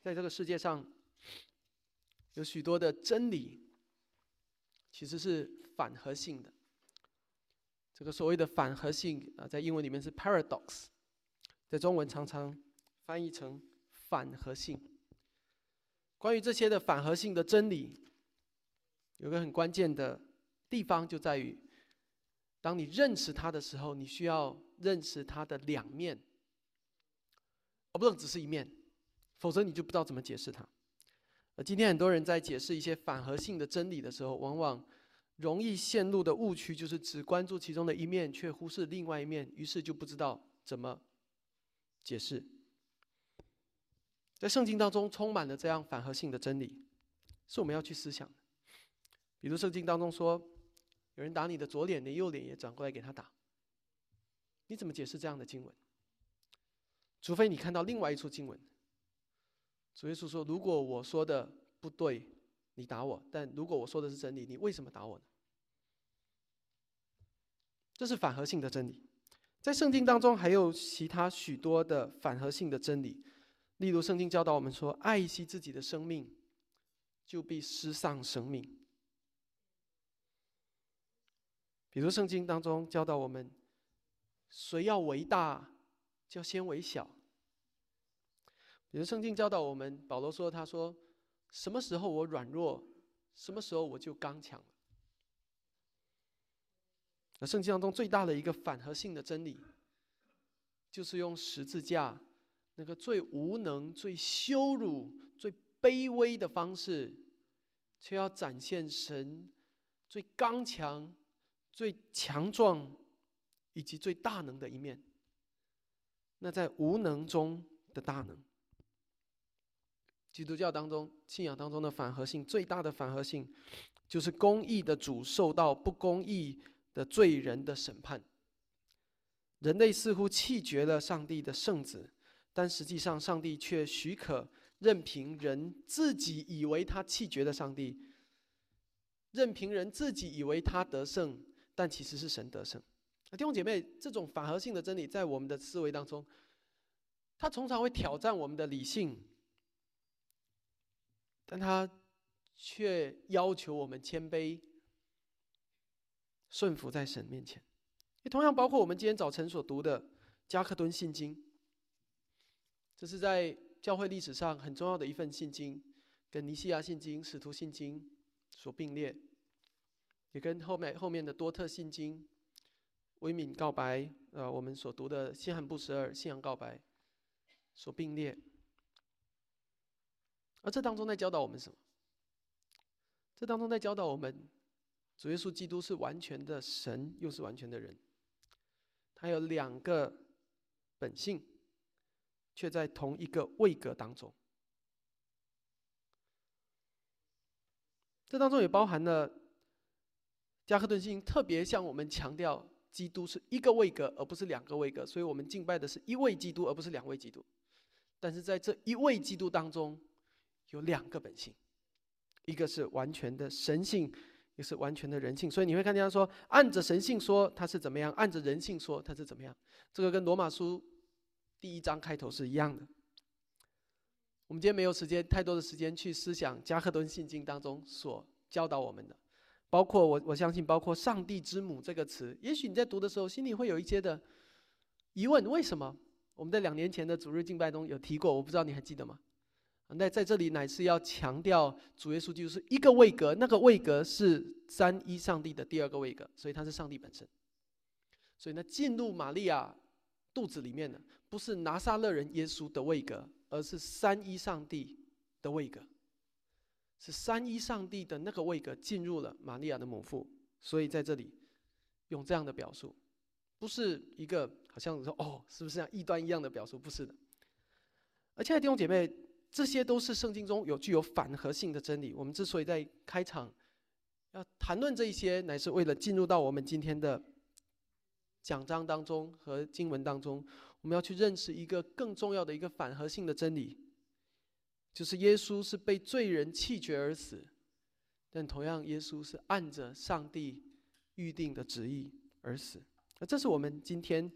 在这个世界上，有许多的真理其实是反合性的。这个所谓的反合性啊，在英文里面是 paradox，在中文常常翻译成反合性。关于这些的反合性的真理，有个很关键的地方就在于，当你认识它的时候，你需要认识它的两面，而不能只是一面。否则你就不知道怎么解释它。呃，今天很多人在解释一些反合性的真理的时候，往往容易陷入的误区就是只关注其中的一面，却忽视另外一面，于是就不知道怎么解释。在圣经当中充满了这样反合性的真理，是我们要去思想的。比如圣经当中说，有人打你的左脸，你右脸也转过来给他打，你怎么解释这样的经文？除非你看到另外一处经文。主耶稣说：“如果我说的不对，你打我；但如果我说的是真理，你为什么打我呢？”这是反合性的真理。在圣经当中还有其他许多的反合性的真理，例如圣经教导我们说：“爱惜自己的生命，就必失丧生命。”比如圣经当中教导我们：“谁要为大，就先为小。”比如圣经教导我们，保罗说：“他说，什么时候我软弱，什么时候我就刚强了。”那圣经当中最大的一个反合性的真理，就是用十字架那个最无能、最羞辱、最卑微的方式，却要展现神最刚强、最强壮以及最大能的一面。那在无能中的大能。基督教当中，信仰当中的反合性最大的反合性，就是公义的主受到不公义的罪人的审判。人类似乎弃绝了上帝的圣子，但实际上上帝却许可任凭人自己以为他弃绝了上帝，任凭人自己以为他得胜，但其实是神得胜。弟兄姐妹，这种反合性的真理在我们的思维当中，它通常会挑战我们的理性。但他却要求我们谦卑、顺服在神面前。也同样包括我们今天早晨所读的加克敦信经，这是在教会历史上很重要的一份信经，跟尼西亚信经、使徒信经所并列，也跟后面后面的多特信经、威敏告白，呃，我们所读的西罕布什尔信仰告白所并列。而这当中在教导我们什么？这当中在教导我们，主耶稣基督是完全的神，又是完全的人。他有两个本性，却在同一个位格当中。这当中也包含了加克顿信特别向我们强调，基督是一个位格，而不是两个位格。所以我们敬拜的是一位基督，而不是两位基督。但是在这一位基督当中，有两个本性，一个是完全的神性，一个是完全的人性。所以你会看见他说，按着神性说他是怎么样，按着人性说他是怎么样。这个跟罗马书第一章开头是一样的。我们今天没有时间太多的时间去思想加克敦信经当中所教导我们的，包括我我相信包括“上帝之母”这个词，也许你在读的时候心里会有一些的疑问：为什么？我们在两年前的主日敬拜中有提过，我不知道你还记得吗？那在这里乃是要强调主耶稣就是一个位格，那个位格是三一上帝的第二个位格，所以他是上帝本身。所以呢，进入玛利亚肚子里面的不是拿撒勒人耶稣的位格，而是三一上帝的位格，是三一上帝的那个位格进入了玛利亚的母腹。所以在这里用这样的表述，不是一个好像说哦，是不是像异端一样的表述？不是的。而且弟兄姐妹。这些都是圣经中有具有反合性的真理。我们之所以在开场要谈论这一些，乃是为了进入到我们今天的讲章当中和经文当中，我们要去认识一个更重要的一个反合性的真理，就是耶稣是被罪人弃绝而死，但同样耶稣是按着上帝预定的旨意而死。那这是我们今天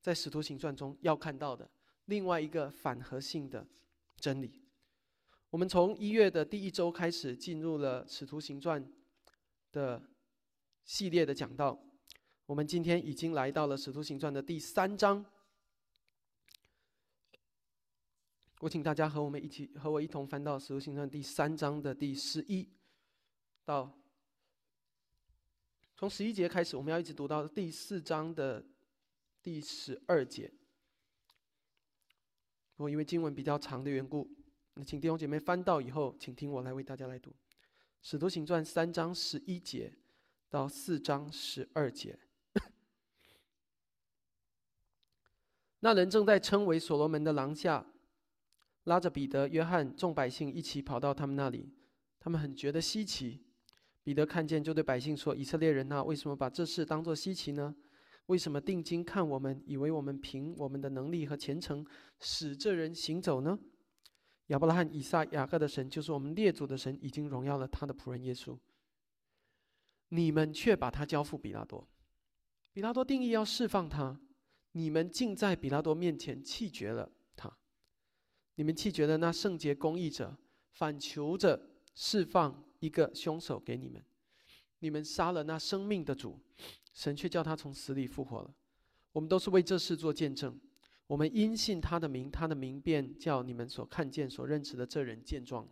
在使徒行传中要看到的另外一个反合性的。真理，我们从一月的第一周开始，进入了《使徒行传》的系列的讲道。我们今天已经来到了《使徒行传》的第三章。我请大家和我们一起，和我一同翻到《使徒行传》第三章的第十一到，从十一节开始，我们要一直读到第四章的第十二节。我因为经文比较长的缘故。那请弟兄姐妹翻到以后，请听我来为大家来读《使徒行传》三章十一节到四章十二节。那人正在称为所罗门的廊下，拉着彼得、约翰众百姓一起跑到他们那里。他们很觉得稀奇。彼得看见，就对百姓说：“以色列人呐，为什么把这事当作稀奇呢？为什么定睛看我们，以为我们凭我们的能力和虔诚使这人行走呢？”亚伯拉罕、以撒、雅各的神，就是我们列祖的神，已经荣耀了他的仆人耶稣。你们却把他交付比拉多，比拉多定义要释放他，你们竟在比拉多面前弃绝了他。你们弃绝了那圣洁公义者，反求着释放一个凶手给你们。你们杀了那生命的主，神却叫他从死里复活了。我们都是为这事做见证。我们因信他的名，他的名便叫你们所看见、所认识的这人见状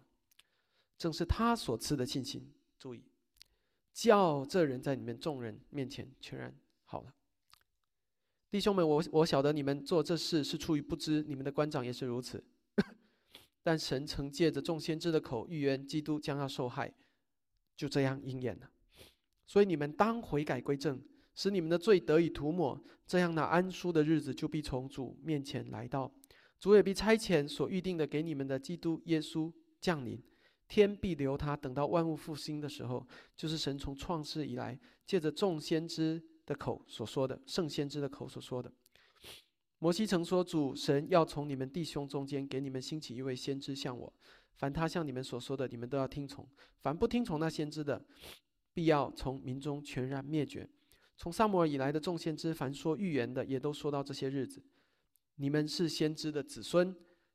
正是他所赐的信心。注意，叫这人在你们众人面前全然好了。弟兄们，我我晓得你们做这事是出于不知，你们的官长也是如此。但神曾借着众先知的口预言基督将要受害，就这样应验了。所以你们当悔改归正。使你们的罪得以涂抹，这样那安舒的日子就必从主面前来到，主也必差遣所预定的给你们的基督耶稣降临，天必留他，等到万物复兴的时候，就是神从创世以来借着众先知的口所说的，圣先知的口所说的。摩西曾说，主神要从你们弟兄中间给你们兴起一位先知像我，凡他向你们所说的，你们都要听从；凡不听从那先知的，必要从民中全然灭绝。从萨摩尔以来的众先知，凡说预言的，也都说到这些日子。你们是先知的子孙，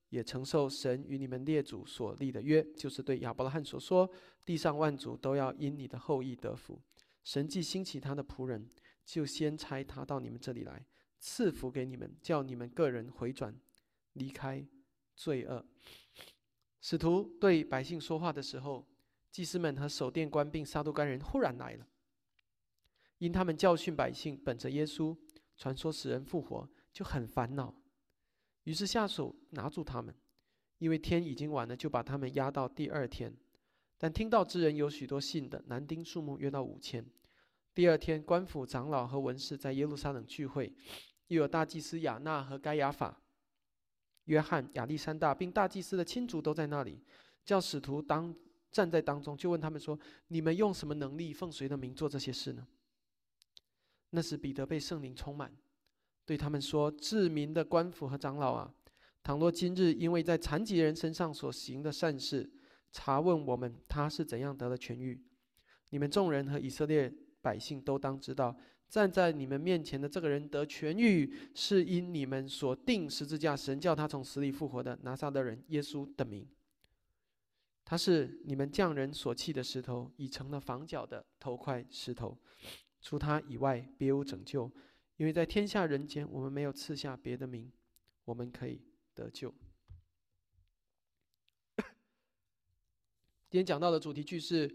也承受神与你们列祖所立的约，就是对亚伯拉罕所说：地上万族都要因你的后裔得福。神既兴起他的仆人，就先差他到你们这里来，赐福给你们，叫你们个人回转，离开罪恶。使徒对百姓说话的时候，祭司们和守殿官并撒都干人忽然来了。因他们教训百姓，本着耶稣传说使人复活，就很烦恼，于是下手拿住他们。因为天已经晚了，就把他们押到第二天。但听到之人有许多信的，男丁数目约到五千。第二天，官府长老和文士在耶路撒冷聚会，又有大祭司亚纳和该亚法、约翰、亚历山大，并大祭司的亲族都在那里，叫使徒当站在当中，就问他们说：“你们用什么能力，奉谁的名做这些事呢？”那时，彼得被圣灵充满，对他们说：“治民的官府和长老啊，倘若今日因为在残疾人身上所行的善事，查问我们他是怎样得了痊愈，你们众人和以色列百姓都当知道，站在你们面前的这个人得痊愈，是因你们所定十字架神叫他从死里复活的拿撒勒人耶稣的名。他是你们匠人所弃的石头，已成了房角的头块石头。”除他以外，别无拯救，因为在天下人间，我们没有赐下别的名，我们可以得救。今天讲到的主题句是：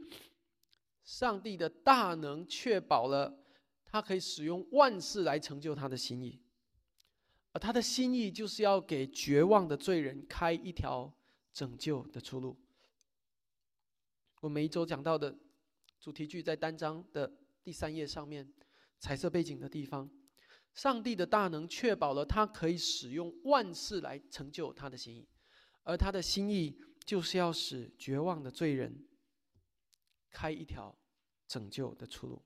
上帝的大能确保了他可以使用万事来成就他的心意，而他的心意就是要给绝望的罪人开一条拯救的出路。我每一周讲到的主题句在单章的。第三页上面彩色背景的地方，上帝的大能确保了他可以使用万事来成就他的心意，而他的心意就是要使绝望的罪人开一条拯救的出路。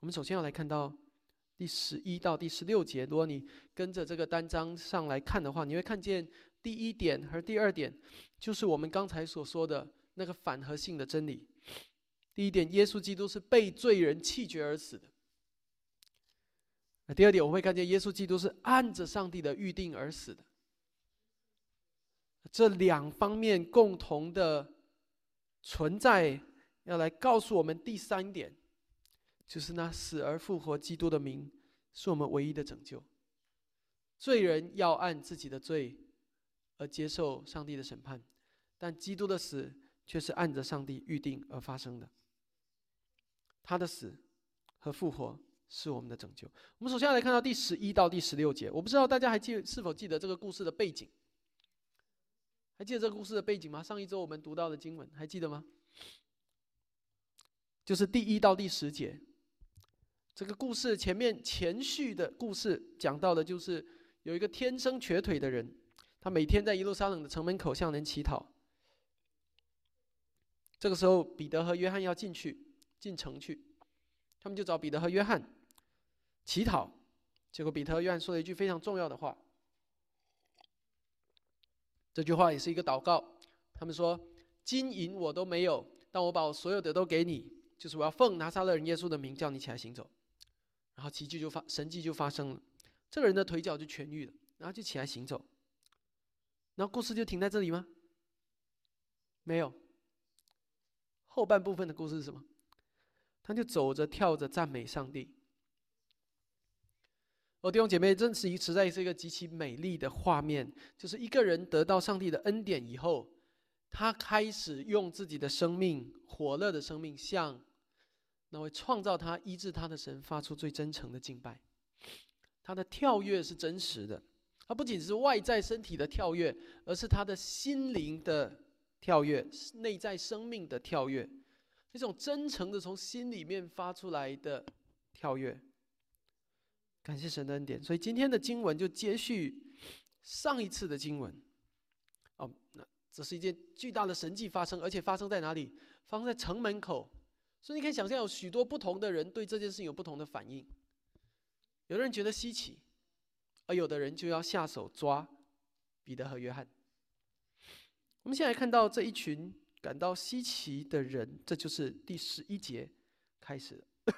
我们首先要来看到第十一到第十六节，如果你跟着这个单章上来看的话，你会看见第一点和第二点，就是我们刚才所说的那个反合性的真理。第一点，耶稣基督是被罪人弃绝而死的。那第二点，我会看见耶稣基督是按着上帝的预定而死的。这两方面共同的存在，要来告诉我们第三点，就是那死而复活基督的名，是我们唯一的拯救。罪人要按自己的罪而接受上帝的审判，但基督的死却是按着上帝预定而发生的。他的死和复活是我们的拯救。我们首先来看到第十一到第十六节，我不知道大家还记是否记得这个故事的背景？还记得这个故事的背景吗？上一周我们读到的经文还记得吗？就是第一到第十节。这个故事前面前序的故事讲到的就是。有一个天生瘸腿的人，他每天在耶路撒冷的城门口向人乞讨。这个时候，彼得和约翰要进去进城去，他们就找彼得和约翰乞讨。结果，彼得和约翰说了一句非常重要的话。这句话也是一个祷告。他们说：“金银我都没有，但我把我所有的都给你，就是我要奉拿撒勒人耶稣的名叫你起来行走。”然后奇迹就发，神迹就发生了。这个人的腿脚就痊愈了，然后就起来行走。然后故事就停在这里吗？没有。后半部分的故事是什么？他就走着跳着赞美上帝。哦，弟兄姐妹，这是一实在是一个极其美丽的画面，就是一个人得到上帝的恩典以后，他开始用自己的生命，火热的生命，向那位创造他、医治他的神发出最真诚的敬拜。他的跳跃是真实的，他不仅是外在身体的跳跃，而是他的心灵的跳跃，内在生命的跳跃，一种真诚的从心里面发出来的跳跃。感谢神的恩典，所以今天的经文就接续上一次的经文。哦，那这是一件巨大的神迹发生，而且发生在哪里？发生在城门口，所以你可以想象有许多不同的人对这件事情有不同的反应。有的人觉得稀奇，而有的人就要下手抓彼得和约翰。我们现在看到这一群感到稀奇的人，这就是第十一节开始。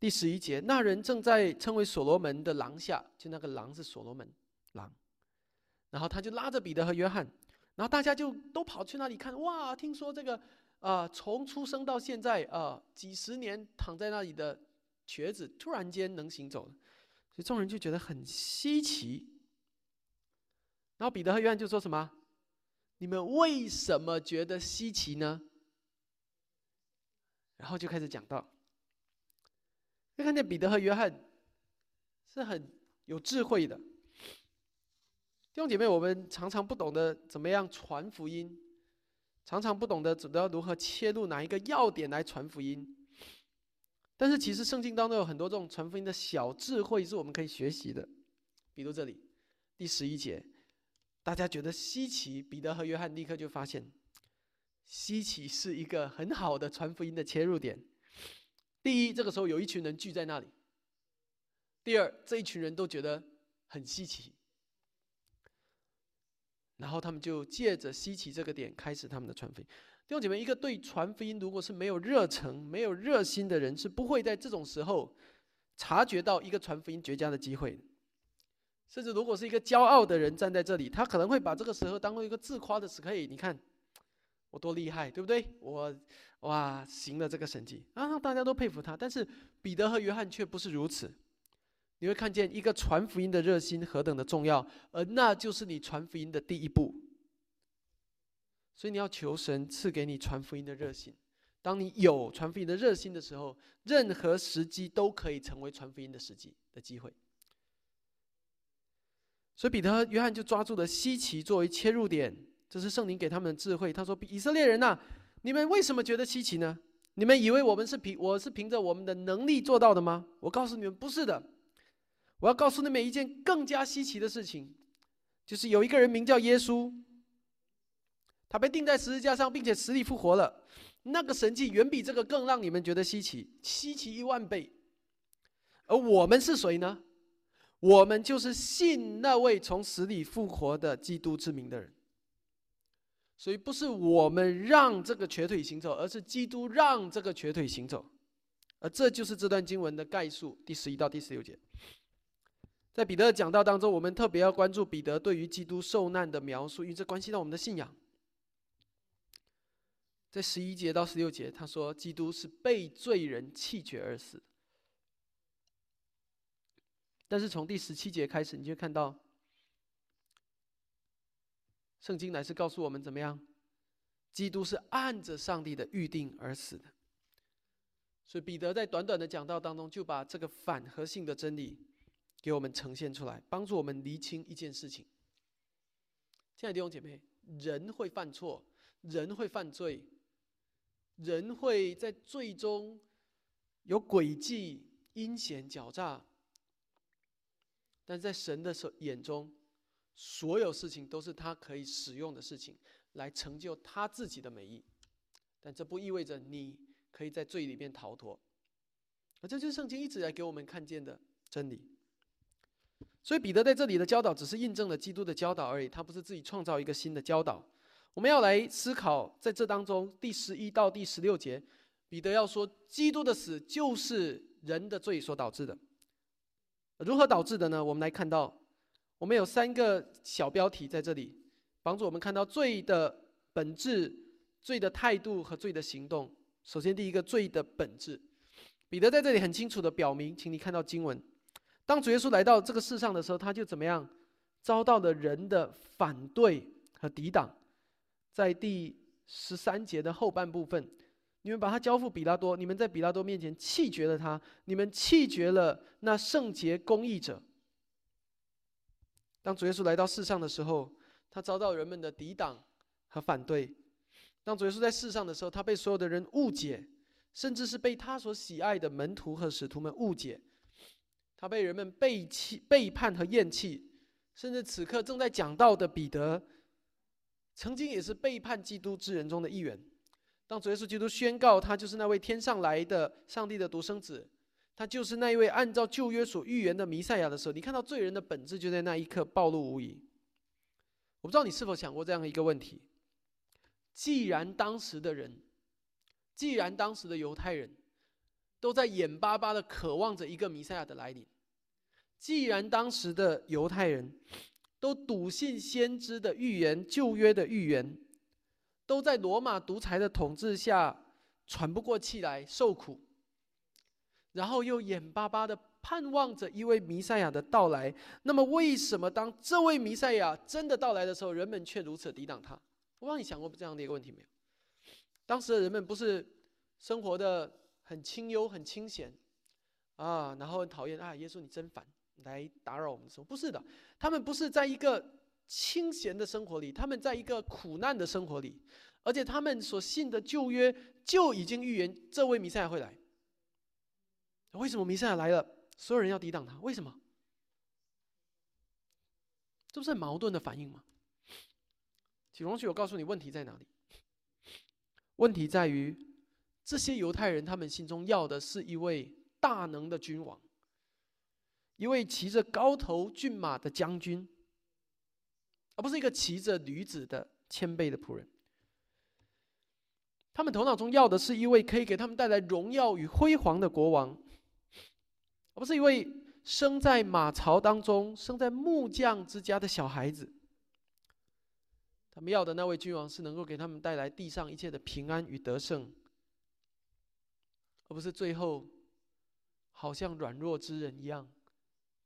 第十一节，那人正在称为所罗门的廊下，就那个廊是所罗门廊，然后他就拉着彼得和约翰，然后大家就都跑去那里看。哇，听说这个啊，从出生到现在啊，几十年躺在那里的。瘸子突然间能行走了，所以众人就觉得很稀奇。然后彼得和约翰就说什么：“你们为什么觉得稀奇呢？”然后就开始讲到，就看见彼得和约翰是很有智慧的弟兄姐妹。我们常常不懂得怎么样传福音，常常不懂得知道如何切入哪一个要点来传福音。但是其实圣经当中有很多这种传福音的小智慧是我们可以学习的，比如这里第十一节，大家觉得稀奇，彼得和约翰立刻就发现，稀奇是一个很好的传福音的切入点。第一，这个时候有一群人聚在那里；第二，这一群人都觉得很稀奇，然后他们就借着稀奇这个点开始他们的传福音。弟兄姐妹，一个对传福音如果是没有热诚、没有热心的人，是不会在这种时候察觉到一个传福音绝佳的机会。甚至如果是一个骄傲的人站在这里，他可能会把这个时候当做一个自夸的时刻。你看我多厉害，对不对？我哇行了这个神迹啊，大家都佩服他。但是彼得和约翰却不是如此。你会看见一个传福音的热心何等的重要，而那就是你传福音的第一步。所以你要求神赐给你传福音的热心。当你有传福音的热心的时候，任何时机都可以成为传福音的时机的机会。所以彼得和约翰就抓住了稀奇作为切入点，这是圣灵给他们的智慧。他说：“以色列人呐，你们为什么觉得稀奇呢？你们以为我们是凭我是凭着我们的能力做到的吗？我告诉你们，不是的。我要告诉你们一件更加稀奇的事情，就是有一个人名叫耶稣。”他被钉在十字架上，并且死里复活了。那个神迹远比这个更让你们觉得稀奇，稀奇一万倍。而我们是谁呢？我们就是信那位从死里复活的基督之名的人。所以不是我们让这个瘸腿行走，而是基督让这个瘸腿行走。而这就是这段经文的概述，第十一到第十六节。在彼得的讲道当中，我们特别要关注彼得对于基督受难的描述，因为这关系到我们的信仰。在十一节到十六节，他说基督是被罪人弃绝而死。但是从第十七节开始，你就看到，圣经乃是告诉我们怎么样，基督是按着上帝的预定而死的。所以彼得在短短的讲道当中，就把这个反核性的真理给我们呈现出来，帮助我们厘清一件事情。亲爱的弟兄姐妹，人会犯错，人会犯罪，人会在最终有诡计、阴险、狡诈。但在神的手眼中，所有事情都是他可以使用的事情，来成就他自己的美意。但这不意味着你可以在罪里面逃脱。而这就是圣经一直来给我们看见的真理。所以彼得在这里的教导，只是印证了基督的教导而已，他不是自己创造一个新的教导。我们要来思考，在这当中第十一到第十六节，彼得要说，基督的死就是人的罪所导致的。如何导致的呢？我们来看到，我们有三个小标题在这里，帮助我们看到罪的本质、罪的态度和罪的行动。首先，第一个罪的本质，彼得在这里很清楚的表明，请你看到经文，当主耶稣来到这个世上的时候，他就怎么样遭到了人的反对和抵挡。在第十三节的后半部分。你们把他交付比拉多，你们在比拉多面前弃绝了他，你们弃绝了那圣洁公义者。当主耶稣来到世上的时候，他遭到人们的抵挡和反对。当主耶稣在世上的时候，他被所有的人误解，甚至是被他所喜爱的门徒和使徒们误解。他被人们背弃、背叛和厌弃，甚至此刻正在讲道的彼得，曾经也是背叛基督之人中的一员。当主耶稣基督宣告他就是那位天上来的上帝的独生子，他就是那一位按照旧约所预言的弥赛亚的时候，你看到罪人的本质就在那一刻暴露无遗。我不知道你是否想过这样一个问题：既然当时的人，既然当时的犹太人都在眼巴巴的渴望着一个弥赛亚的来临，既然当时的犹太人都笃信先知的预言、旧约的预言。都在罗马独裁的统治下喘不过气来受苦，然后又眼巴巴的盼望着一位弥赛亚的到来。那么，为什么当这位弥赛亚真的到来的时候，人们却如此抵挡他？我帮你想过这样的一个问题没有？当时的人们不是生活的很清幽、很清闲啊，然后很讨厌啊，耶稣你真烦，来打扰我们的时候。不是的，他们不是在一个。清闲的生活里，他们在一个苦难的生活里，而且他们所信的旧约就已经预言这位弥赛亚会来。为什么弥赛亚来了，所有人要抵挡他？为什么？这不是很矛盾的反应吗？请容许我告诉你问题在哪里。问题在于，这些犹太人他们心中要的是一位大能的君王，一位骑着高头骏马的将军。而不是一个骑着驴子的谦卑的仆人，他们头脑中要的是一位可以给他们带来荣耀与辉煌的国王，而不是一位生在马槽当中、生在木匠之家的小孩子。他们要的那位君王是能够给他们带来地上一切的平安与得胜，而不是最后好像软弱之人一样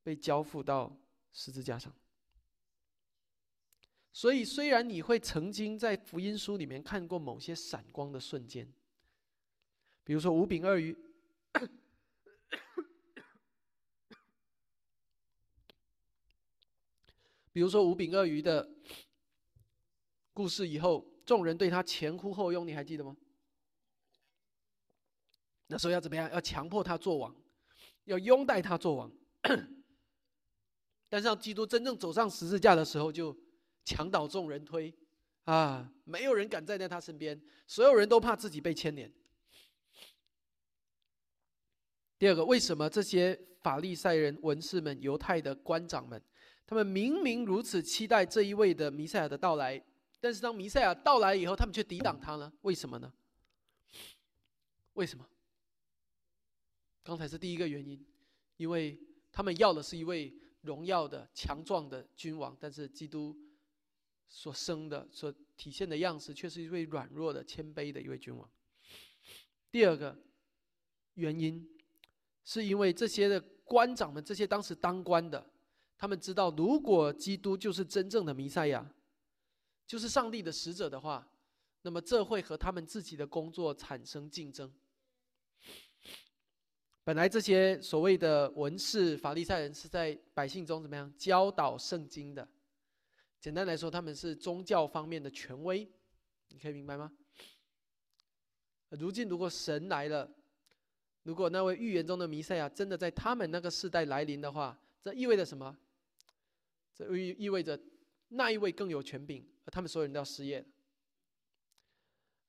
被交付到十字架上。所以，虽然你会曾经在福音书里面看过某些闪光的瞬间，比如说五饼二鱼，比如说五饼二鱼的故事，以后众人对他前呼后拥，你还记得吗？那时候要怎么样？要强迫他做王，要拥戴他做王。但是，当基督真正走上十字架的时候，就。墙倒众人推，啊，没有人敢站在他身边，所有人都怕自己被牵连。第二个，为什么这些法利赛人、文士们、犹太的官长们，他们明明如此期待这一位的弥赛亚的到来，但是当弥赛亚到来以后，他们却抵挡他呢？为什么呢？为什么？刚才是第一个原因，因为他们要的是一位荣耀的、强壮的君王，但是基督所生的、所体现的样式，却是一位软弱的、谦卑的一位君王。第二个原因，是因为这些的官长们，这些当时当官的，他们知道，如果基督就是真正的弥赛亚，就是上帝的使者的话，那么这会和他们自己的工作产生竞争。本来这些所谓的文士、法利赛人是在百姓中怎么样教导圣经的？简单来说，他们是宗教方面的权威，你可以明白吗？如今如果神来了，如果那位预言中的弥赛亚真的在他们那个时代来临的话，这意味着什么？这意意味着那一位更有权柄，而他们所有人都要失业。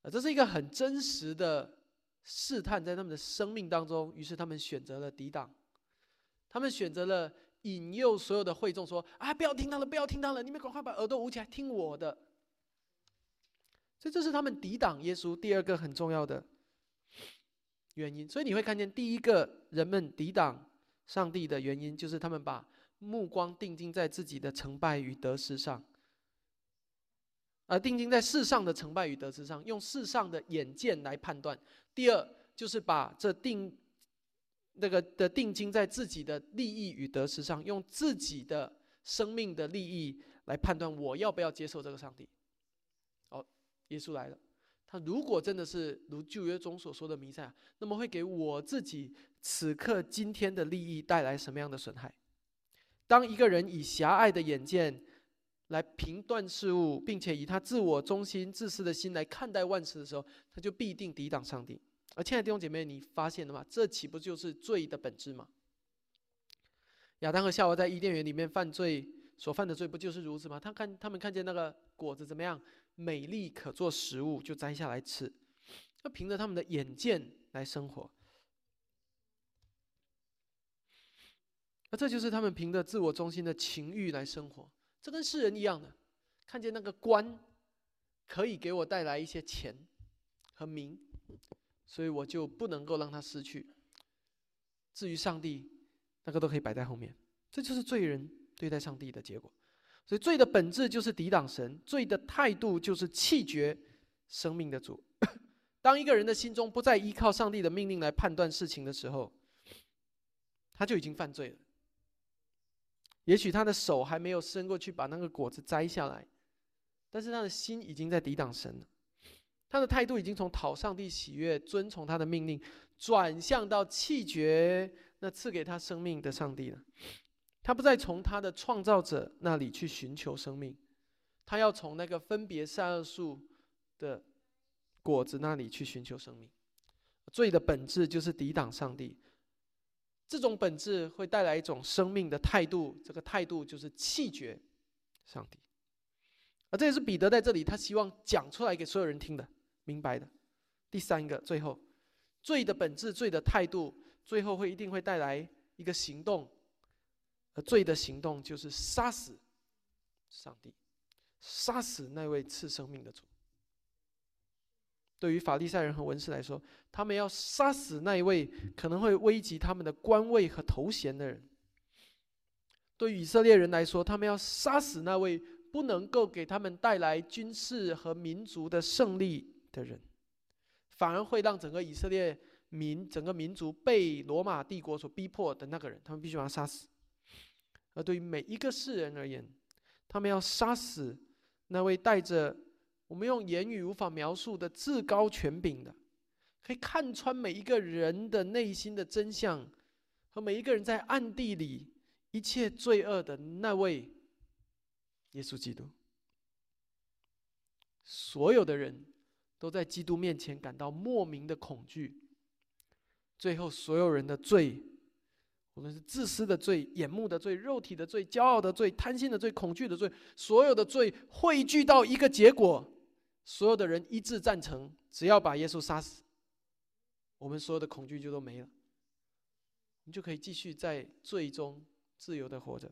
啊，这是一个很真实的。试探在他们的生命当中，于是他们选择了抵挡，他们选择了引诱所有的会众说：“啊，不要听他了，不要听他了，你们赶快把耳朵捂起来听我的。”所以这是他们抵挡耶稣第二个很重要的原因。所以你会看见，第一个人们抵挡上帝的原因，就是他们把目光定睛在自己的成败与得失上。而定睛在世上的成败与得失上，用世上的眼见来判断。第二，就是把这定那个的定睛在自己的利益与得失上，用自己的生命的利益来判断我要不要接受这个上帝。哦，耶稣来了，他如果真的是如旧约中所说的弥赛亚，那么会给我自己此刻今天的利益带来什么样的损害？当一个人以狭隘的眼见。来评断事物，并且以他自我中心、自私的心来看待万事的时候，他就必定抵挡上帝。而亲爱的弟兄姐妹，你发现了吗？这岂不就是罪的本质吗？亚当和夏娃在伊甸园里面犯罪所犯的罪，不就是如此吗？他看他们看见那个果子怎么样，美丽可做食物，就摘下来吃。那凭着他们的眼见来生活，那这就是他们凭着自我中心的情欲来生活。这跟世人一样的，看见那个官可以给我带来一些钱和名，所以我就不能够让他失去。至于上帝，那个都可以摆在后面。这就是罪人对待上帝的结果。所以罪的本质就是抵挡神，罪的态度就是弃绝生命的主。当一个人的心中不再依靠上帝的命令来判断事情的时候，他就已经犯罪了。也许他的手还没有伸过去把那个果子摘下来，但是他的心已经在抵挡神了。他的态度已经从讨上帝喜悦、遵从他的命令，转向到弃绝那赐给他生命的上帝了。他不再从他的创造者那里去寻求生命，他要从那个分别善恶树的果子那里去寻求生命。罪的本质就是抵挡上帝。这种本质会带来一种生命的态度，这个态度就是弃绝上帝。而这也是彼得在这里他希望讲出来给所有人听的、明白的。第三个，最后，罪的本质、罪的态度，最后会一定会带来一个行动，而罪的行动就是杀死上帝，杀死那位赐生命的主。对于法利赛人和文士来说，他们要杀死那一位可能会危及他们的官位和头衔的人；对以色列人来说，他们要杀死那位不能够给他们带来军事和民族的胜利的人，反而会让整个以色列民、整个民族被罗马帝国所逼迫的那个人，他们必须把他杀死。而对于每一个世人而言，他们要杀死那位带着。我们用言语无法描述的至高权柄的，可以看穿每一个人的内心的真相，和每一个人在暗地里一切罪恶的那位耶稣基督。所有的人都在基督面前感到莫名的恐惧，最后所有人的罪，无论是自私的罪、眼目的罪、肉体的罪、骄傲的罪、贪心的罪、恐惧的罪，所有的罪汇聚到一个结果。所有的人一致赞成，只要把耶稣杀死，我们所有的恐惧就都没了，你就可以继续在罪中自由的活着。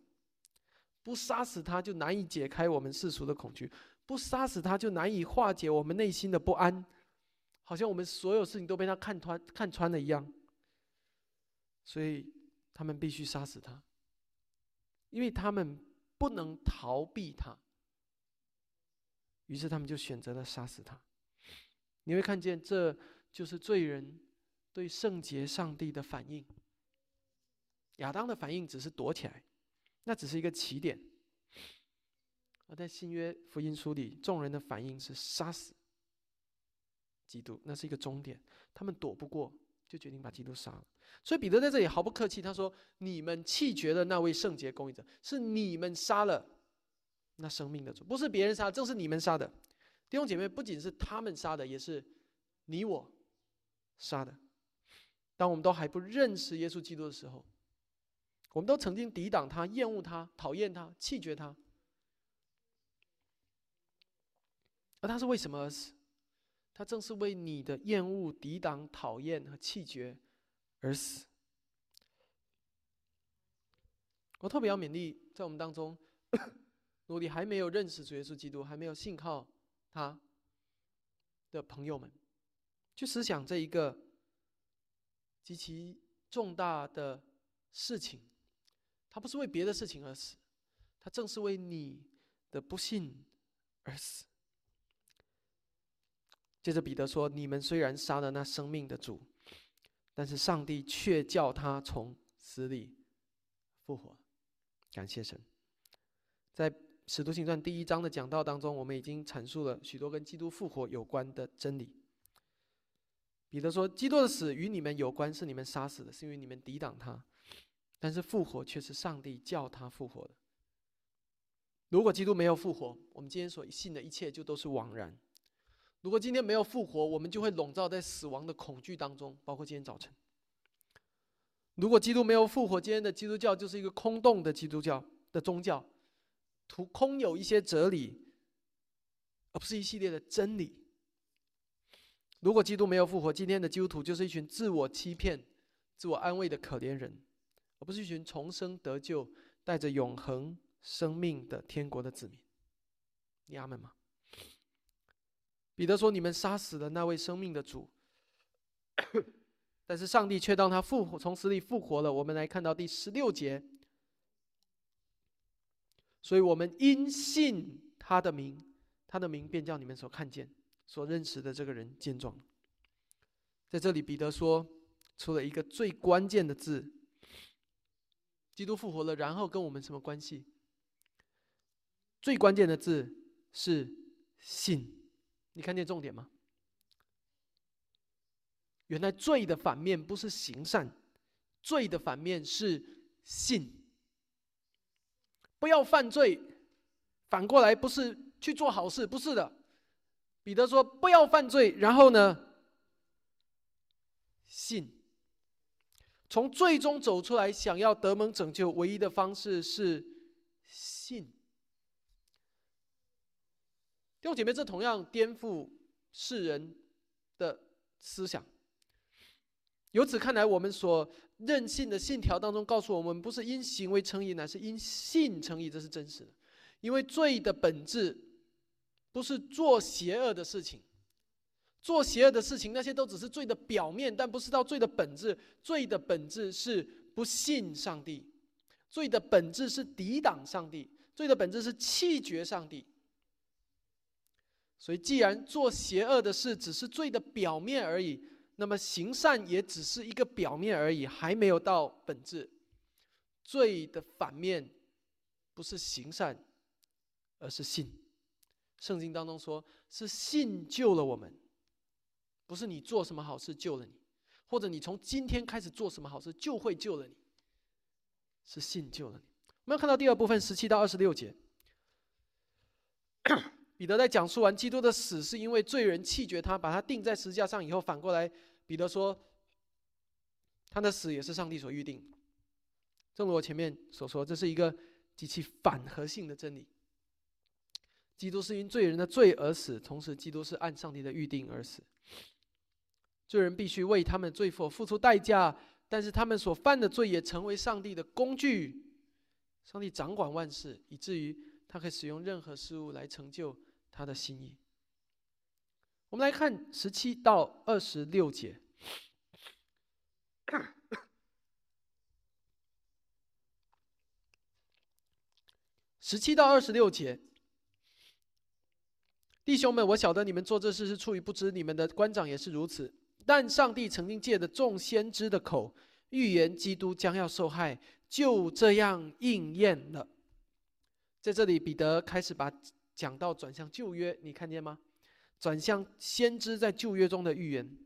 不杀死他，就难以解开我们世俗的恐惧；不杀死他，就难以化解我们内心的不安，好像我们所有事情都被他看穿、看穿了一样。所以他们必须杀死他。因为他们不能逃避他，于是他们就选择了杀死他。你会看见，这就是罪人对圣洁上帝的反应。亚当的反应只是躲起来，那只是一个起点；而在新约福音书里，众人的反应是杀死基督，那是一个终点。他们躲不过，就决定把基督杀了。所以彼得在这里毫不客气，他说：“你们弃绝的那位圣洁公义者，是你们杀了那生命的主，不是别人杀，正是你们杀的。弟兄姐妹，不仅是他们杀的，也是你我杀的。当我们都还不认识耶稣基督的时候。”我们都曾经抵挡他、厌恶他、讨厌他、弃绝他，而他是为什么而死？他正是为你的厌恶、抵挡、讨厌和气绝而死。我特别要勉励在我们当中，如果你还没有认识主耶稣基督、还没有信靠他的朋友们，去思想这一个极其重大的事情。他不是为别的事情而死，他正是为你的不幸而死。接着彼得说：“你们虽然杀了那生命的主，但是上帝却叫他从死里复活。”感谢神。在使徒行传第一章的讲道当中，我们已经阐述了许多跟基督复活有关的真理。彼得说：“基督的死与你们有关，是你们杀死的，是因为你们抵挡他。”但是复活却是上帝叫他复活的。如果基督没有复活，我们今天所信的一切就都是枉然。如果今天没有复活，我们就会笼罩在死亡的恐惧当中，包括今天早晨。如果基督没有复活，今天的基督教就是一个空洞的基督教的宗教，图空有一些哲理，而不是一系列的真理。如果基督没有复活，今天的基督徒就是一群自我欺骗、自我安慰的可怜人。而不是一群重生得救、带着永恒生命的天国的子民，你阿门吗？彼得说：“你们杀死了那位生命的主，但是上帝却让他复活，从死里复活了。”我们来看到第十六节，所以我们因信他的名，他的名便叫你们所看见、所认识的这个人见状。在这里，彼得说出了一个最关键的字。基督复活了，然后跟我们什么关系？最关键的字是信，你看见重点吗？原来罪的反面不是行善，罪的反面是信。不要犯罪，反过来不是去做好事，不是的。彼得说不要犯罪，然后呢？信。从最终走出来，想要得蒙拯救，唯一的方式是信。弟兄姐妹，这同样颠覆世人的思想。由此看来，我们所任性的信条当中告诉我们，不是因行为称义，乃是因信称义，这是真实的。因为罪的本质不是做邪恶的事情。做邪恶的事情，那些都只是罪的表面，但不是到罪的本质。罪的本质是不信上帝，罪的本质是抵挡上帝，罪的本质是弃绝上帝。所以，既然做邪恶的事只是罪的表面而已，那么行善也只是一个表面而已，还没有到本质。罪的反面不是行善，而是信。圣经当中说，是信救了我们。不是你做什么好事救了你，或者你从今天开始做什么好事就会救了你，是信救了你。我们看到第二部分十七到二十六节，彼得在讲述完基督的死是因为罪人弃绝他，把他钉在十字架上以后，反过来彼得说，他的死也是上帝所预定。正如我前面所说，这是一个极其反合性的真理。基督是因罪人的罪而死，同时基督是按上帝的预定而死。罪人必须为他们罪所付出代价，但是他们所犯的罪也成为上帝的工具。上帝掌管万事，以至于他可以使用任何事物来成就他的心意。我们来看十七到二十六节。十七到二十六节。弟兄们，我晓得你们做这事是出于不知，你们的官长也是如此。但上帝曾经借着众先知的口预言基督将要受害，就这样应验了。在这里，彼得开始把讲到转向旧约，你看见吗？转向先知在旧约中的预言。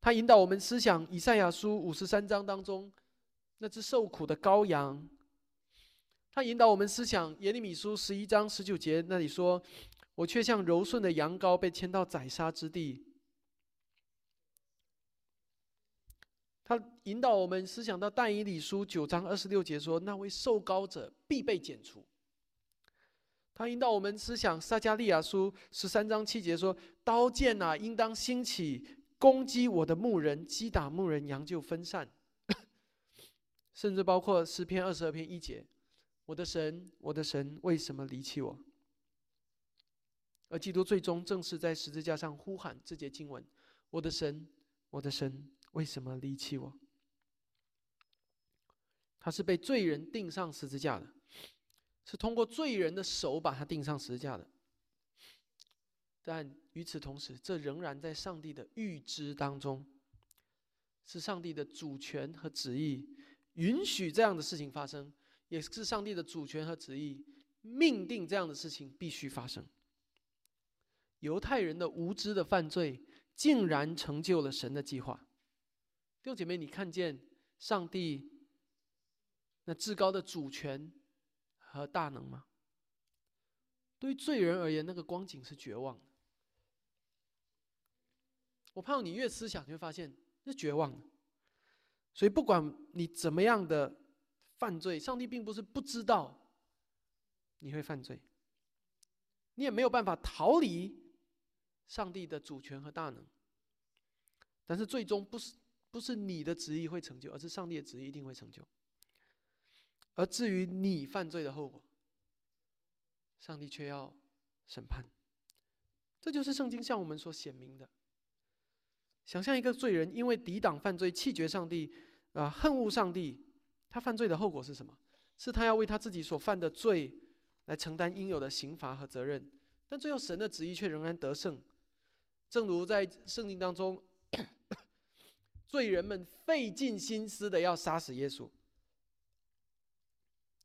他引导我们思想以赛亚书五十三章当中那只受苦的羔羊。他引导我们思想耶利米书十一章十九节那里说。我却像柔顺的羊羔被牵到宰杀之地。他引导我们思想到但以理书九章二十六节说：“那位受膏者必被剪除。”他引导我们思想撒加利亚书十三章七节说：“刀剑啊，应当兴起攻击我的牧人，击打牧人，羊就分散。” 甚至包括诗篇二十二篇一节：“我的神，我的神，为什么离弃我？”而基督最终正是在十字架上呼喊这节经文：“我的神，我的神，为什么离弃我？”他是被罪人钉上十字架的，是通过罪人的手把他钉上十字架的。但与此同时，这仍然在上帝的预知当中，是上帝的主权和旨意允许这样的事情发生，也是上帝的主权和旨意命定这样的事情必须发生。犹太人的无知的犯罪，竟然成就了神的计划。弟兄姐妹，你看见上帝那至高的主权和大能吗？对于罪人而言，那个光景是绝望的。我怕你越思想，你会发现是绝望的。所以，不管你怎么样的犯罪，上帝并不是不知道你会犯罪，你也没有办法逃离。上帝的主权和大能，但是最终不是不是你的旨意会成就，而是上帝的旨意一定会成就。而至于你犯罪的后果，上帝却要审判。这就是圣经向我们所显明的。想象一个罪人因为抵挡犯罪、弃绝上帝啊、恨恶上帝，他犯罪的后果是什么？是他要为他自己所犯的罪来承担应有的刑罚和责任。但最后神的旨意却仍然得胜。正如在圣经当中，罪人们费尽心思的要杀死耶稣，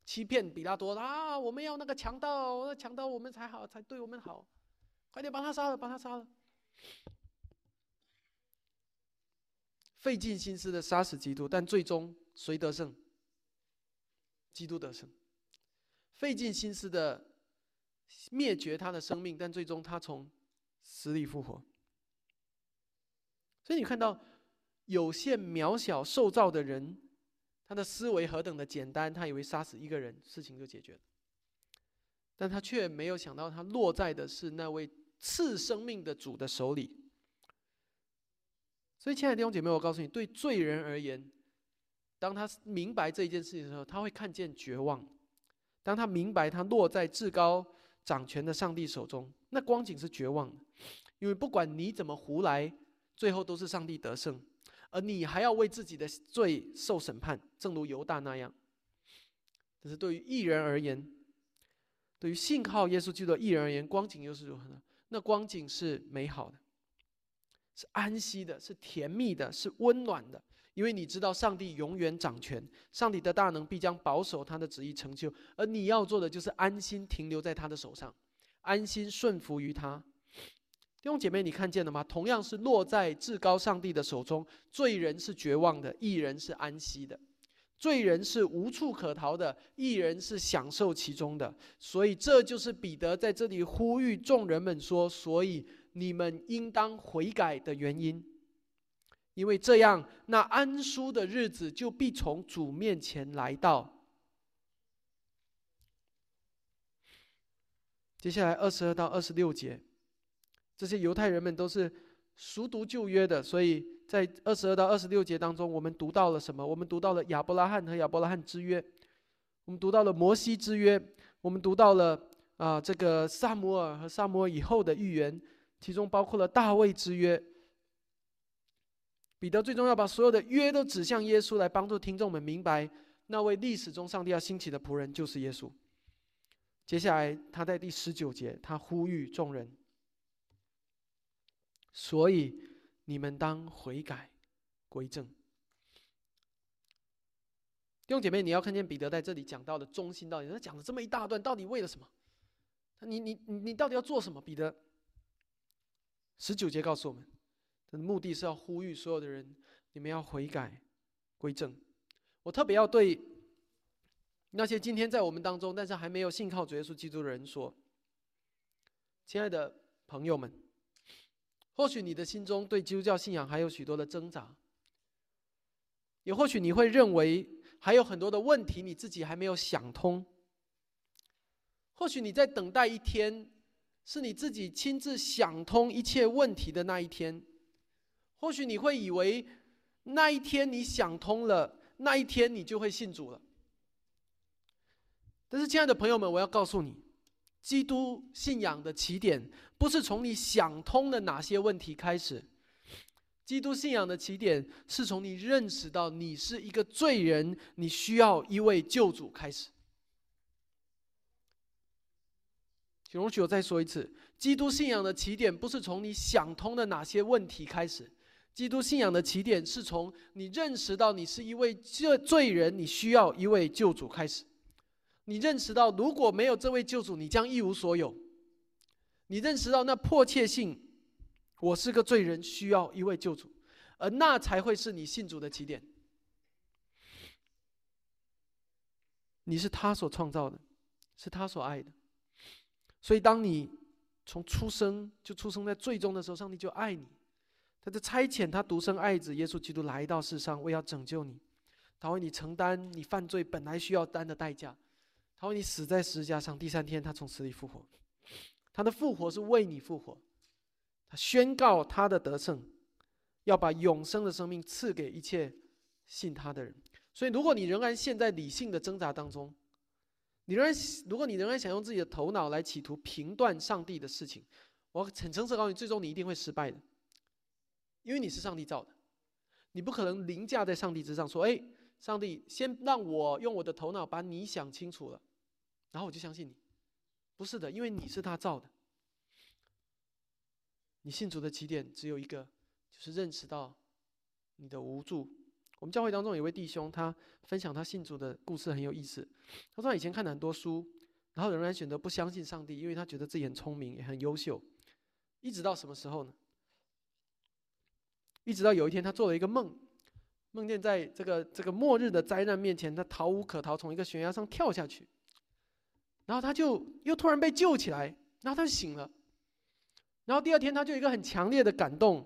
欺骗比拉多啊！我们要那个强盗，那强盗我们才好，才对我们好，快点把他杀了，把他杀了！费尽心思的杀死基督，但最终谁得胜？基督得胜。费尽心思的灭绝他的生命，但最终他从死里复活。所以你看到有限渺小受造的人，他的思维何等的简单，他以为杀死一个人事情就解决了，但他却没有想到，他落在的是那位赐生命的主的手里。所以，亲爱的弟兄姐妹，我告诉你，对罪人而言，当他明白这一件事情的时候，他会看见绝望；当他明白他落在至高掌权的上帝手中，那光景是绝望的，因为不管你怎么胡来。最后都是上帝得胜，而你还要为自己的罪受审判，正如犹大那样。但是对于艺人而言，对于信靠耶稣基督的艺人而言，光景又是如何呢？那光景是美好的，是安息的，是甜蜜的，是温暖的。因为你知道上帝永远掌权，上帝的大能必将保守他的旨意成就，而你要做的就是安心停留在他的手上，安心顺服于他。弟兄姐妹，你看见了吗？同样是落在至高上帝的手中，罪人是绝望的，义人是安息的；罪人是无处可逃的，义人是享受其中的。所以，这就是彼得在这里呼吁众人们说：“所以你们应当悔改的原因，因为这样，那安舒的日子就必从主面前来到。”接下来二十二到二十六节。这些犹太人们都是熟读旧约的，所以在二十二到二十六节当中，我们读到了什么？我们读到了亚伯拉罕和亚伯拉罕之约，我们读到了摩西之约，我们读到了啊这个萨摩尔和萨摩尔以后的预言，其中包括了大卫之约。彼得最终要把所有的约都指向耶稣，来帮助听众们明白那位历史中上帝要兴起的仆人就是耶稣。接下来他在第十九节，他呼吁众人，所以你们当悔改归正。弟兄姐妹，你要看见彼得在这里讲到的中心到底，他讲了这么一大段，到底为了什么？你你你你到底要做什么？彼得十九节告诉我们，他的目的是要呼吁所有的人，你们要悔改归正。我特别要对那些今天在我们当中，但是还没有信靠主耶稣基督的人说，亲爱的朋友们，或许你的心中对基督教信仰还有许多的挣扎，也或许你会认为。还有很多的问题你自己还没有想通。或许你在等待一天，是你自己亲自想通一切问题的那一天。或许你会以为那一天你想通了，那一天你就会信主了。但是，亲爱的朋友们，我要告诉你，基督信仰的起点不是从你想通了哪些问题开始。基督信仰的起点是从你认识到你是一个罪人，你需要一位救主开始。请容许我再说一次：基督信仰的起点不是从你想通的哪些问题开始，基督信仰的起点是从你认识到你是一位罪罪人，你需要一位救主开始。你认识到如果没有这位救主，你将一无所有。你认识到那迫切性。我是个罪人，需要一位救主，而那才会是你信主的起点。你是他所创造的，是他所爱的，所以当你从出生就出生在最终的时候，上帝就爱你，他就差遣他独生爱子耶稣基督来到世上，为要拯救你，他为你承担你犯罪本来需要担的代价，他为你死在十字架上，第三天他从死里复活，他的复活是为你复活。他宣告他的得胜，要把永生的生命赐给一切信他的人。所以，如果你仍然陷在理性的挣扎当中，你仍然如果你仍然想用自己的头脑来企图评断上帝的事情，我很诚实告诉你，最终你一定会失败的，因为你是上帝造的，你不可能凌驾在上帝之上，说：“哎，上帝，先让我用我的头脑把你想清楚了，然后我就相信你。”不是的，因为你是他造的。你信主的起点只有一个，就是认识到你的无助。我们教会当中有位弟兄，他分享他信主的故事很有意思。他说他以前看了很多书，然后仍然选择不相信上帝，因为他觉得自己很聪明也很优秀。一直到什么时候呢？一直到有一天他做了一个梦，梦见在这个这个末日的灾难面前，他逃无可逃，从一个悬崖上跳下去。然后他就又突然被救起来，然后他就醒了。然后第二天，他就有一个很强烈的感动，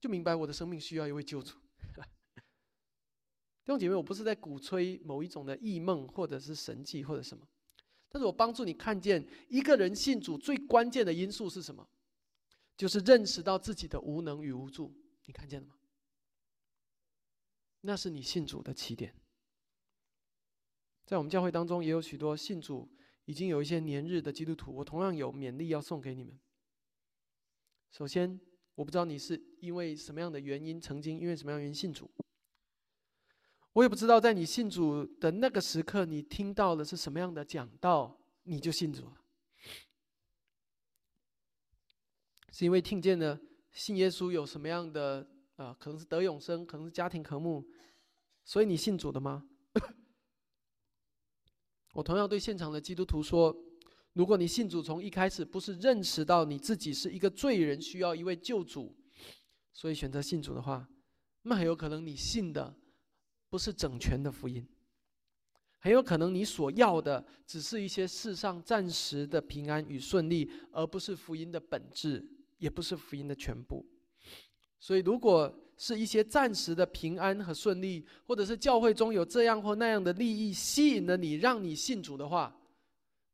就明白我的生命需要一位救主。弟兄姐妹，我不是在鼓吹某一种的异梦，或者是神迹，或者什么，但是我帮助你看见一个人信主最关键的因素是什么，就是认识到自己的无能与无助。你看见了吗？那是你信主的起点。在我们教会当中，也有许多信主。已经有一些年日的基督徒，我同样有勉励要送给你们。首先，我不知道你是因为什么样的原因，曾经因为什么样原因信主。我也不知道在你信主的那个时刻，你听到的是什么样的讲道，你就信主了。是因为听见了信耶稣有什么样的啊，可能是得永生，可能是家庭和睦，所以你信主的吗？我同样对现场的基督徒说：，如果你信主从一开始不是认识到你自己是一个罪人，需要一位救主，所以选择信主的话，那很有可能你信的不是整全的福音，很有可能你所要的只是一些世上暂时的平安与顺利，而不是福音的本质，也不是福音的全部。所以，如果是一些暂时的平安和顺利，或者是教会中有这样或那样的利益吸引了你，让你信主的话，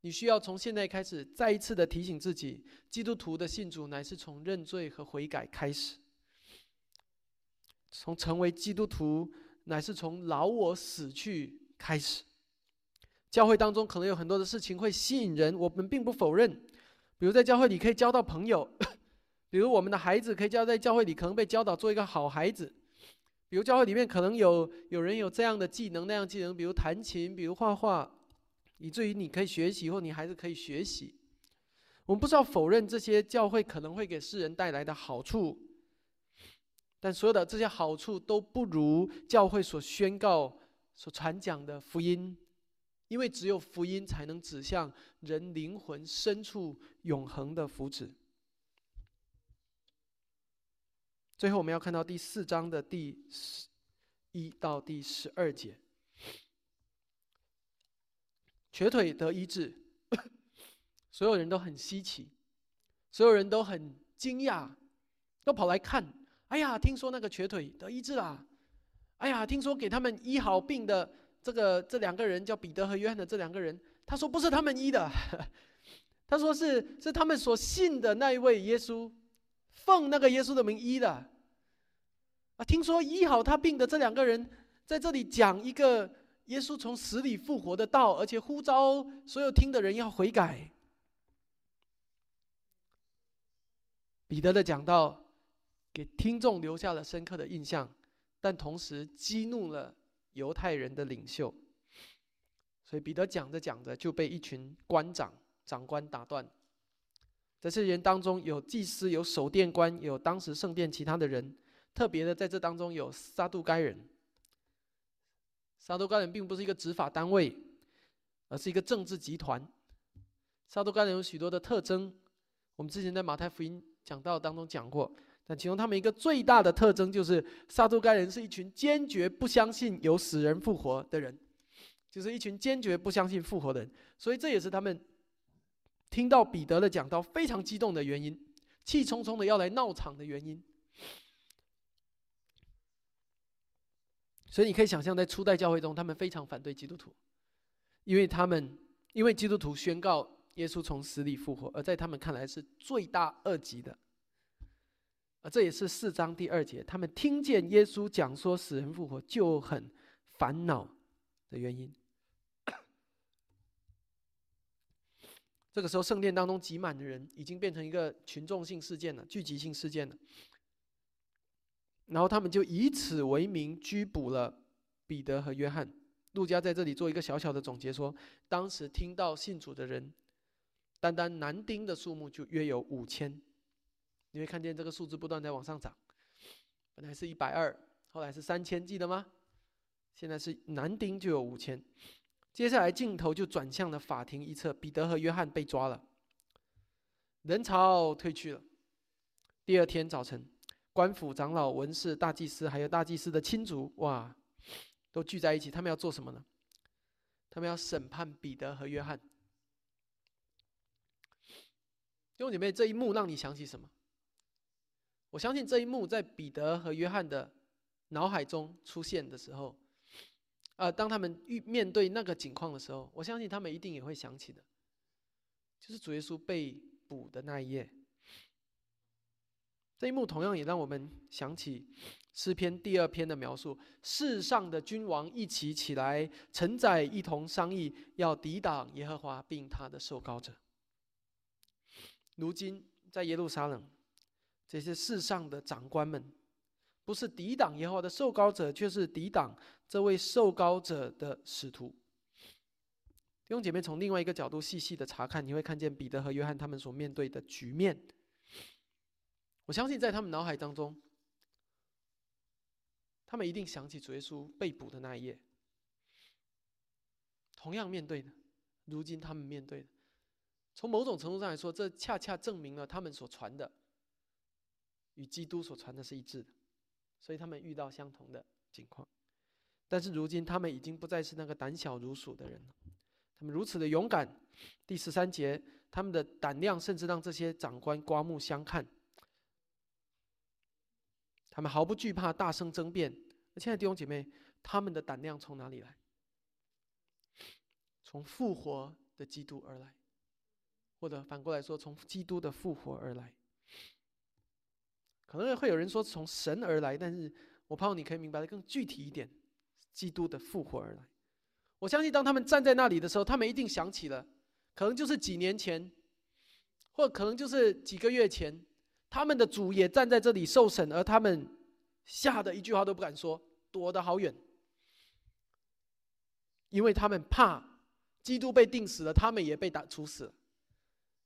你需要从现在开始再一次的提醒自己：基督徒的信主乃是从认罪和悔改开始，从成为基督徒乃是从老我死去开始。教会当中可能有很多的事情会吸引人，我们并不否认，比如在教会里可以交到朋友。比如我们的孩子可以教在教会里，可能被教导做一个好孩子。比如教会里面可能有有人有这样的技能那样技能，比如弹琴，比如画画，以至于你可以学习，或你孩子可以学习。我们不是要否认这些教会可能会给世人带来的好处，但所有的这些好处都不如教会所宣告、所传讲的福音，因为只有福音才能指向人灵魂深处永恒的福祉。最后，我们要看到第四章的第十一到第十二节，瘸腿得医治。所有人都很稀奇，所有人都很惊讶，都跑来看。哎呀，听说那个瘸腿得医治啦。哎呀，听说给他们医好病的这个这两个人叫彼得和约翰的这两个人，他说不是他们医的，他说是是他们所信的那一位耶稣，奉那个耶稣的名医的。啊，听说医好他病的这两个人在这里讲一个耶稣从死里复活的道，而且呼召所有听的人要悔改。彼得的讲道给听众留下了深刻的印象，但同时激怒了犹太人的领袖。所以彼得讲着讲着就被一群官长、长官打断。在这些人当中，有祭司、有守殿官、有当时圣殿其他的人。特别的，在这当中有撒杜该人。撒杜该人并不是一个执法单位，而是一个政治集团。撒杜该人有许多的特征，我们之前在马太福音。讲到当中讲过，但其中他们一个最大的特征就是，撒都该人是一群坚决不相信有死人复活的人，就是一群坚决不相信复活的人，所以这也是他们听到彼得的讲道非常激动的原因，气冲冲的要来闹场的原因。所以你可以想象，在初代教会中，他们非常反对基督徒，因为他们因为基督徒宣告。耶稣从死里复活，而在他们看来是罪大恶极的，而这也是四章第二节，他们听见耶稣讲说死人复活就很烦恼的原因。这个时候，圣殿当中挤满的人已经变成一个群众性事件了，聚集性事件了。然后他们就以此为名拘捕了彼得和约翰。路加在这里做一个小小的总结说，当时听到信主的人。单单男丁的数目就约有五千，你会看见这个数字不断在往上涨，本来是一百二，后来是三千，记得吗？现在是男丁就有五千。接下来镜头就转向了法庭一侧，彼得和约翰被抓了，人潮退去了。第二天早晨，官府长老、文士、大祭司还有大祭司的亲族，哇，都聚在一起，他们要做什么呢？他们要审判彼得和约翰。弟兄姐妹，这一幕让你想起什么？我相信这一幕在彼得和约翰的脑海中出现的时候，呃，当他们遇面对那个景况的时候，我相信他们一定也会想起的，就是主耶稣被捕的那一夜。这一幕同样也让我们想起诗篇第二篇的描述：世上的君王一起起来，承载一同商议，要抵挡耶和华并他的受膏者。如今在耶路撒冷，这些世上的长官们，不是抵挡耶和华的受膏者，却是抵挡这位受膏者的使徒。弟兄姐妹，从另外一个角度细细的查看，你会看见彼得和约翰他们所面对的局面。我相信在他们脑海当中，他们一定想起主耶稣被捕的那一夜，同样面对的，如今他们面对的。从某种程度上来说，这恰恰证明了他们所传的与基督所传的是一致的，所以他们遇到相同的情况。但是如今，他们已经不再是那个胆小如鼠的人了。他们如此的勇敢。第十三节，他们的胆量甚至让这些长官刮目相看。他们毫不惧怕，大声争辩。亲爱的弟兄姐妹，他们的胆量从哪里来？从复活的基督而来。或者反过来说，从基督的复活而来，可能会有人说从神而来，但是我盼望你可以明白的更具体一点，基督的复活而来。我相信当他们站在那里的时候，他们一定想起了，可能就是几年前，或可能就是几个月前，他们的主也站在这里受审，而他们吓得一句话都不敢说，躲得好远，因为他们怕。基督被钉死了，他们也被打处死了。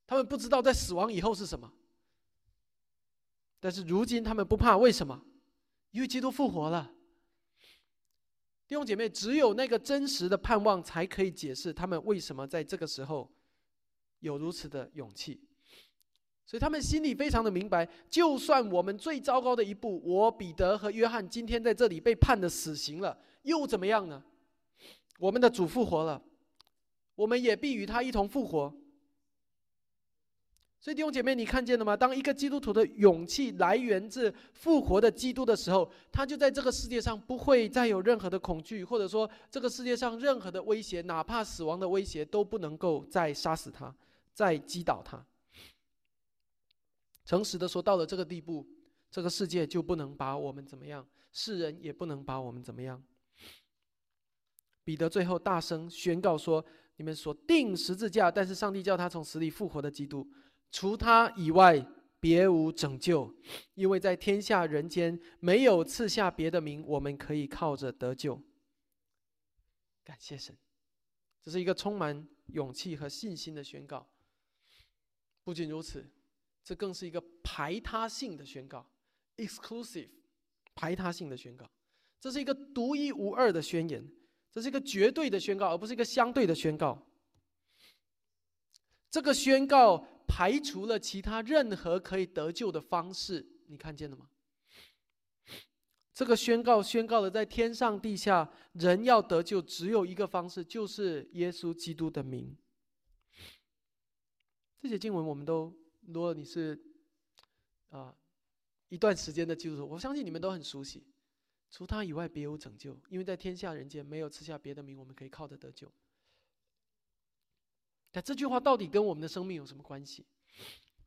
他们不知道在死亡以后是什么。但是如今他们不怕，为什么？因为基督复活了。弟兄姐妹，只有那个真实的盼望，才可以解释他们为什么在这个时候有如此的勇气。所以他们心里非常的明白，就算我们最糟糕的一步，我彼得和约翰今天在这里被判的死刑了，又怎么样呢？我们的主复活了，我们也必与他一同复活。所以弟兄姐妹，你看见了吗？当一个基督徒的勇气来源自复活的基督的时候，他就在这个世界上不会再有任何的恐惧，或者说这个世界上任何的威胁，哪怕死亡的威胁都不能够再杀死他，再击倒他。诚实的说，到了这个地步，这个世界就不能把我们怎么样，世人也不能把我们怎么样。彼得最后大声宣告说：“你们所定十字架，但是上帝叫他从死里复活的基督。”除他以外，别无拯救，因为在天下人间没有赐下别的名，我们可以靠着得救。感谢神，这是一个充满勇气和信心的宣告。不仅如此，这更是一个排他性的宣告 （exclusive），排他性的宣告。这是一个独一无二的宣言，这是一个绝对的宣告，而不是一个相对的宣告。这个宣告。排除了其他任何可以得救的方式，你看见了吗？这个宣告宣告了，在天上地下，人要得救，只有一个方式，就是耶稣基督的名。这些经文我们都，如果你是啊一段时间的基督徒，我相信你们都很熟悉。除他以外，别无拯救，因为在天下人间没有赐下别的名，我们可以靠着得救。但这句话到底跟我们的生命有什么关系？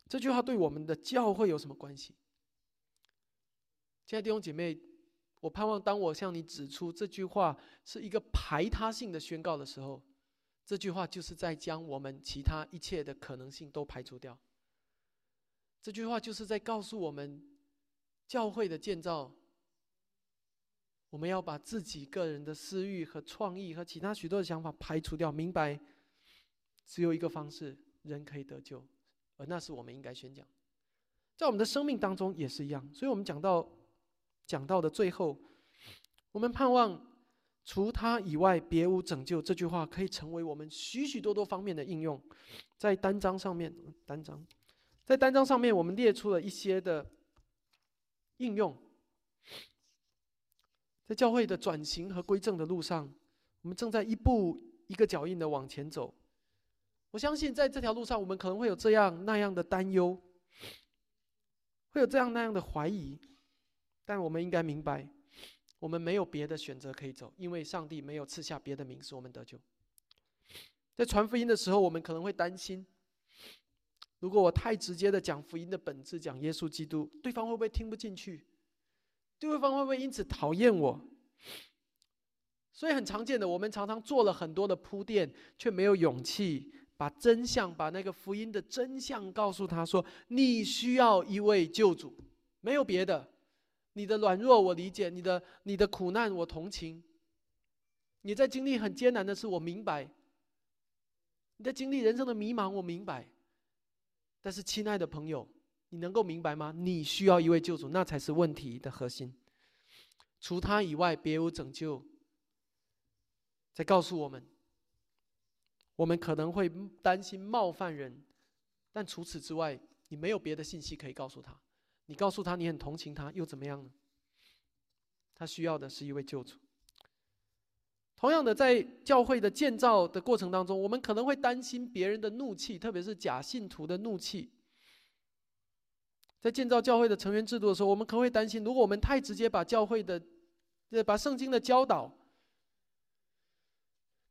这句话对我们的教会有什么关系？亲爱的弟兄姐妹，我盼望当我向你指出这句话是一个排他性的宣告的时候，这句话就是在将我们其他一切的可能性都排除掉。这句话就是在告诉我们，教会的建造，我们要把自己个人的私欲和创意和其他许多的想法排除掉，明白。只有一个方式，人可以得救，而那是我们应该宣讲，在我们的生命当中也是一样。所以，我们讲到讲到的最后，我们盼望除他以外别无拯救这句话，可以成为我们许许多多方面的应用。在单章上面，单章在单章上面，我们列出了一些的应用。在教会的转型和归正的路上，我们正在一步一个脚印的往前走。我相信，在这条路上，我们可能会有这样那样的担忧，会有这样那样的怀疑，但我们应该明白，我们没有别的选择可以走，因为上帝没有赐下别的名使我们得救。在传福音的时候，我们可能会担心，如果我太直接的讲福音的本质，讲耶稣基督，对方会不会听不进去？对方会不会因此讨厌我？所以很常见的，我们常常做了很多的铺垫，却没有勇气。把真相，把那个福音的真相告诉他说：“你需要一位救主，没有别的。你的软弱我理解，你的你的苦难我同情。你在经历很艰难的事，我明白。你在经历人生的迷茫，我明白。但是，亲爱的朋友，你能够明白吗？你需要一位救主，那才是问题的核心。除他以外，别无拯救。在告诉我们。”我们可能会担心冒犯人，但除此之外，你没有别的信息可以告诉他。你告诉他你很同情他，又怎么样呢？他需要的是一位救主。同样的，在教会的建造的过程当中，我们可能会担心别人的怒气，特别是假信徒的怒气。在建造教会的成员制度的时候，我们可能会担心，如果我们太直接把教会的、把圣经的教导。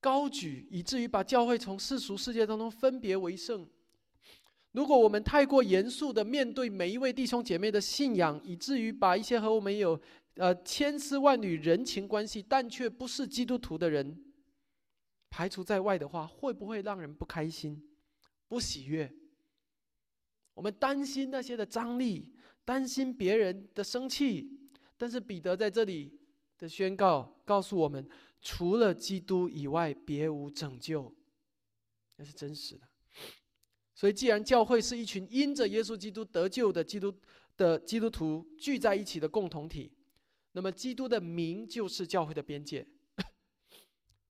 高举，以至于把教会从世俗世界当中分别为圣。如果我们太过严肃的面对每一位弟兄姐妹的信仰，以至于把一些和我们有呃千丝万缕人情关系，但却不是基督徒的人排除在外的话，会不会让人不开心、不喜悦？我们担心那些的张力，担心别人的生气。但是彼得在这里的宣告告诉我们。除了基督以外，别无拯救。那是真实的。所以，既然教会是一群因着耶稣基督得救的基督的基督徒聚在一起的共同体，那么基督的名就是教会的边界。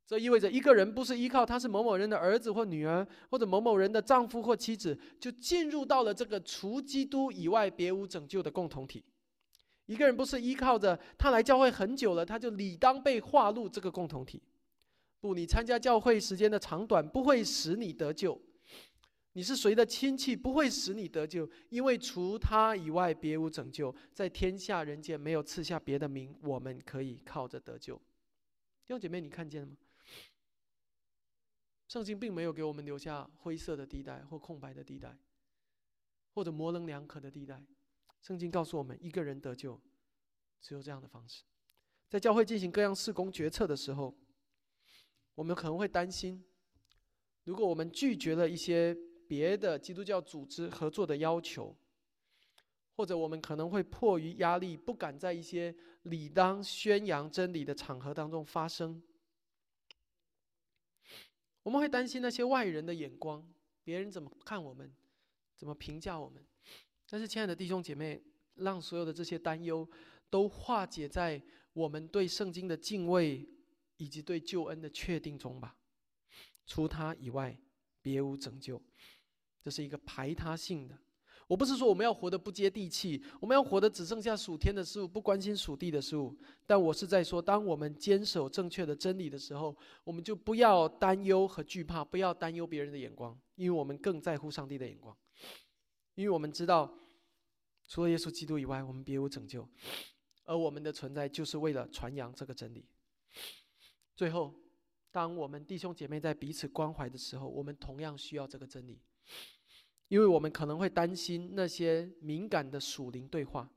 这意味着一个人不是依靠他是某某人的儿子或女儿，或者某某人的丈夫或妻子，就进入到了这个除基督以外别无拯救的共同体。一个人不是依靠着他来教会很久了，他就理当被划入这个共同体。不，你参加教会时间的长短不会使你得救。你是谁的亲戚不会使你得救，因为除他以外别无拯救，在天下人间没有赐下别的名，我们可以靠着得救。弟兄姐妹，你看见了吗？圣经并没有给我们留下灰色的地带或空白的地带，或者模棱两可的地带。圣经告诉我们，一个人得救，只有这样的方式。在教会进行各样事工决策的时候，我们可能会担心，如果我们拒绝了一些。别的基督教组织合作的要求，或者我们可能会迫于压力，不敢在一些理当宣扬真理的场合当中发声。我们会担心那些外人的眼光，别人怎么看我们，怎么评价我们。但是，亲爱的弟兄姐妹，让所有的这些担忧都化解在我们对圣经的敬畏以及对救恩的确定中吧。除他以外，别无拯救。这是一个排他性的。我不是说我们要活得不接地气，我们要活得只剩下属天的事物，不关心属地的事物。但我是在说，当我们坚守正确的真理的时候，我们就不要担忧和惧怕，不要担忧别人的眼光，因为我们更在乎上帝的眼光。因为我们知道，除了耶稣基督以外，我们别无拯救，而我们的存在就是为了传扬这个真理。最后，当我们弟兄姐妹在彼此关怀的时候，我们同样需要这个真理。因为我们可能会担心那些敏感的属灵对话，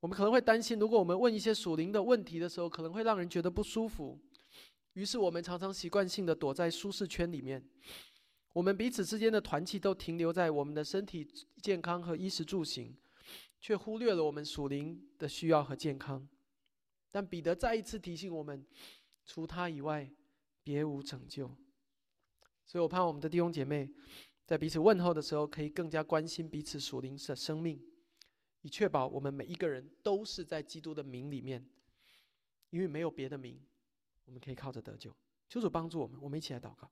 我们可能会担心，如果我们问一些属灵的问题的时候，可能会让人觉得不舒服。于是我们常常习惯性的躲在舒适圈里面，我们彼此之间的团契都停留在我们的身体健康和衣食住行，却忽略了我们属灵的需要和健康。但彼得再一次提醒我们，除他以外，别无拯救。所以我盼我们的弟兄姐妹，在彼此问候的时候，可以更加关心彼此属灵的生命，以确保我们每一个人都是在基督的名里面，因为没有别的名，我们可以靠着得救。求主帮助我们，我们一起来祷告。